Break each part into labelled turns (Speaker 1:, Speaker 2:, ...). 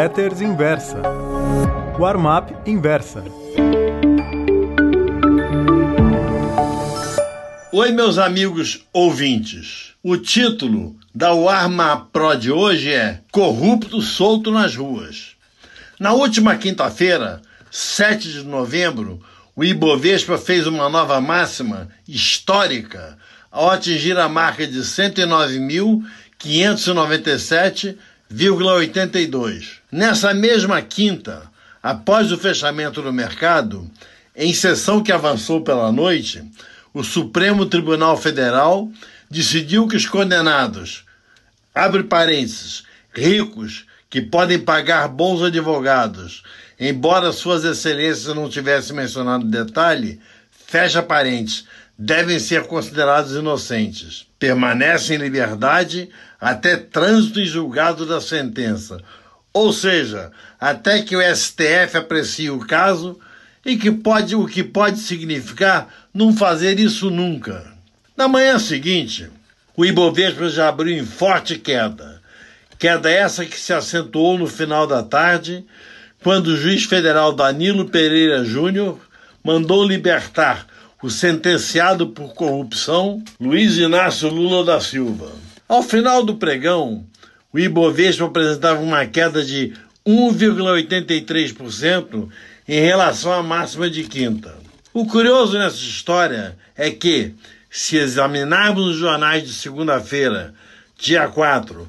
Speaker 1: Letters Inversa. Warm-up Inversa.
Speaker 2: Oi, meus amigos ouvintes. O título da Warm-up Pro de hoje é Corrupto Solto nas Ruas. Na última quinta-feira, 7 de novembro, o Ibovespa fez uma nova máxima histórica ao atingir a marca de 109.597,82. Nessa mesma quinta, após o fechamento do mercado, em sessão que avançou pela noite, o Supremo Tribunal Federal decidiu que os condenados, abre parênteses, ricos, que podem pagar bons advogados, embora suas excelências não tivessem mencionado detalhe, fecha parênteses, devem ser considerados inocentes. Permanecem em liberdade até trânsito e julgado da sentença, ou seja, até que o STF aprecie o caso e que pode, o que pode significar não fazer isso nunca. Na manhã seguinte, o Ibovespa já abriu em forte queda Queda essa que se acentuou no final da tarde, quando o juiz federal Danilo Pereira Júnior mandou libertar o sentenciado por corrupção Luiz Inácio Lula da Silva. Ao final do pregão, o Ibovespa apresentava uma queda de 1,83% em relação à máxima de quinta. O curioso nessa história é que, se examinarmos os jornais de segunda-feira, dia 4,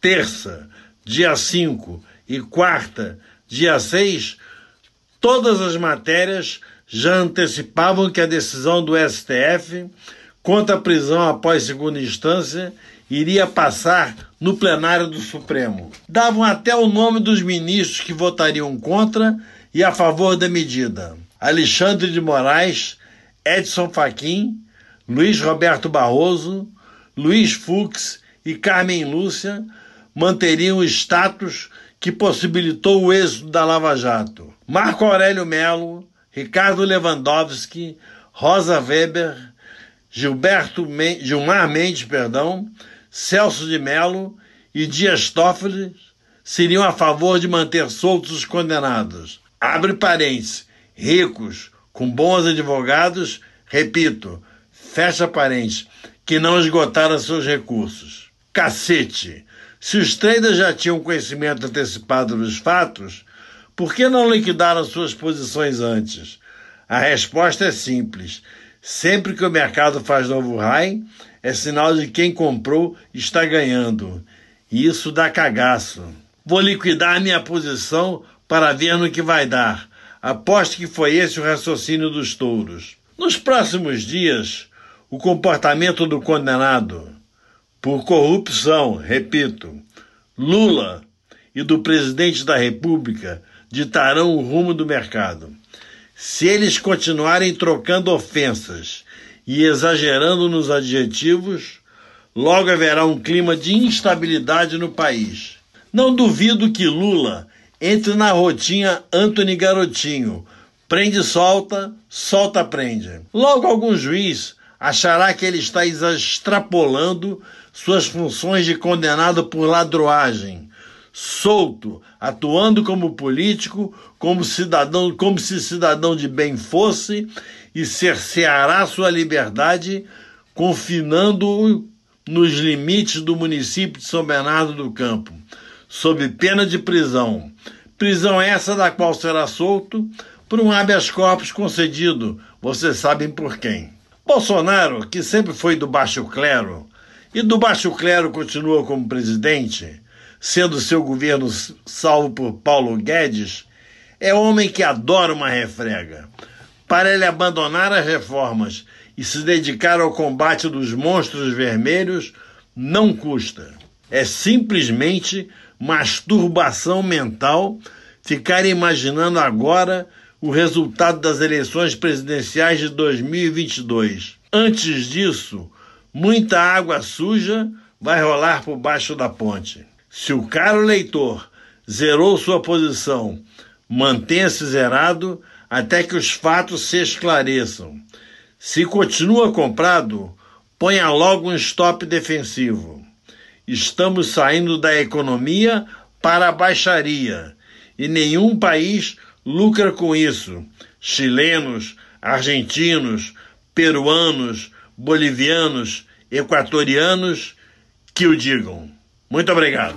Speaker 2: terça, dia 5 e quarta, dia 6, todas as matérias já antecipavam que a decisão do STF contra a prisão após segunda instância iria passar no plenário do Supremo. Davam até o nome dos ministros que votariam contra e a favor da medida: Alexandre de Moraes, Edson Fachin, Luiz Roberto Barroso, Luiz Fux e Carmen Lúcia manteriam o status que possibilitou o êxito da Lava Jato. Marco Aurélio Melo, Ricardo Lewandowski, Rosa Weber, Gilberto Men Gilmar Mendes, perdão, Celso de Melo e Dias Toffoli seriam a favor de manter soltos os condenados. Abre parênteses, ricos, com bons advogados, repito, fecha parênteses, que não esgotaram seus recursos. Cacete! Se os traders já tinham conhecimento antecipado dos fatos, por que não liquidaram suas posições antes? A resposta é simples. Sempre que o mercado faz novo high, é sinal de que quem comprou está ganhando. E isso dá cagaço. Vou liquidar minha posição para ver no que vai dar. Aposto que foi esse o raciocínio dos touros. Nos próximos dias, o comportamento do condenado por corrupção, repito, Lula e do presidente da República ditarão o rumo do mercado. Se eles continuarem trocando ofensas e exagerando nos adjetivos, logo haverá um clima de instabilidade no país. Não duvido que Lula entre na rotinha Anthony Garotinho, prende solta, solta prende. Logo algum juiz achará que ele está extrapolando suas funções de condenado por ladroagem, solto, atuando como político, como cidadão, como se cidadão de bem fosse, e cerceará sua liberdade, confinando-o nos limites do município de São Bernardo do Campo, sob pena de prisão. Prisão essa da qual será solto por um habeas corpus concedido, vocês sabem por quem. Bolsonaro, que sempre foi do baixo clero, e do baixo clero continua como presidente, sendo seu governo salvo por Paulo Guedes, é homem que adora uma refrega. Para ele abandonar as reformas e se dedicar ao combate dos monstros vermelhos, não custa. É simplesmente masturbação mental ficar imaginando agora o resultado das eleições presidenciais de 2022. Antes disso, muita água suja vai rolar por baixo da ponte. Se o caro leitor zerou sua posição, mantenha-se zerado até que os fatos se esclareçam. Se continua comprado, ponha logo um stop defensivo. Estamos saindo da economia para a baixaria. E nenhum país lucra com isso. Chilenos, argentinos, peruanos, bolivianos, equatorianos que o digam. Muito obrigado.